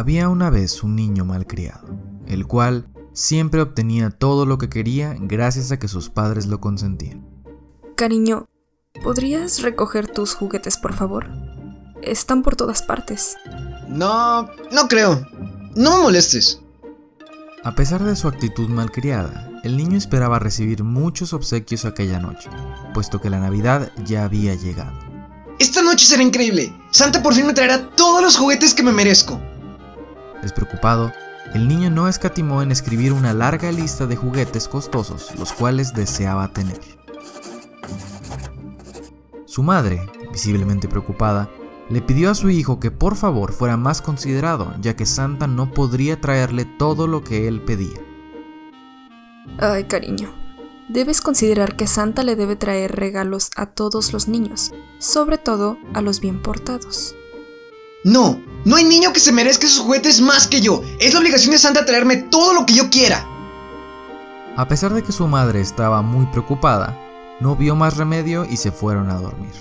Había una vez un niño malcriado, el cual siempre obtenía todo lo que quería gracias a que sus padres lo consentían. Cariño, ¿podrías recoger tus juguetes, por favor? Están por todas partes. No, no creo. No me molestes. A pesar de su actitud malcriada, el niño esperaba recibir muchos obsequios aquella noche, puesto que la Navidad ya había llegado. Esta noche será increíble. Santa por fin me traerá todos los juguetes que me merezco. Despreocupado, el niño no escatimó en escribir una larga lista de juguetes costosos, los cuales deseaba tener. Su madre, visiblemente preocupada, le pidió a su hijo que por favor fuera más considerado, ya que Santa no podría traerle todo lo que él pedía. Ay, cariño, debes considerar que Santa le debe traer regalos a todos los niños, sobre todo a los bien portados. No, no hay niño que se merezca esos juguetes más que yo. Es la obligación de Santa traerme todo lo que yo quiera. A pesar de que su madre estaba muy preocupada, no vio más remedio y se fueron a dormir.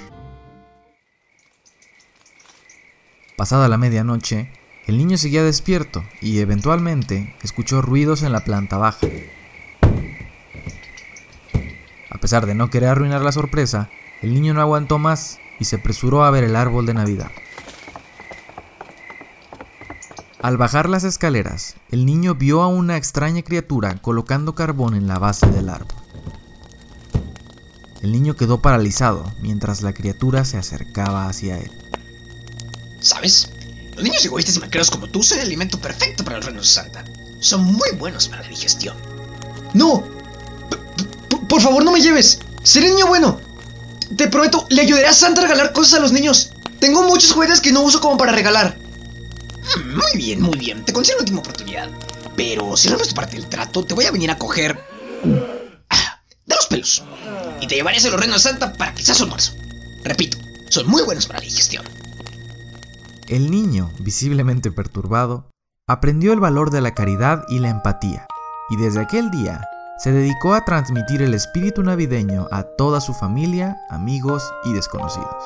Pasada la medianoche, el niño seguía despierto y eventualmente escuchó ruidos en la planta baja. A pesar de no querer arruinar la sorpresa, el niño no aguantó más y se apresuró a ver el árbol de Navidad. Al bajar las escaleras, el niño vio a una extraña criatura colocando carbón en la base del árbol. El niño quedó paralizado mientras la criatura se acercaba hacia él. ¿Sabes? Los niños egoístas y maqueros como tú son el alimento perfecto para los reinos de Santa. Son muy buenos para la digestión. ¡No! por favor, no me lleves. Seré niño bueno. Te prometo, le ayudaré a Santa a regalar cosas a los niños. Tengo muchos juguetes que no uso como para regalar. Muy bien, muy bien. Te concedo la última oportunidad. Pero si no eres parte del trato, te voy a venir a coger. Ah, de los pelos. Y te llevaré a los reinos Santa para quizás almuerzo. Repito, son muy buenos para la digestión. El niño, visiblemente perturbado, aprendió el valor de la caridad y la empatía, y desde aquel día se dedicó a transmitir el espíritu navideño a toda su familia, amigos y desconocidos.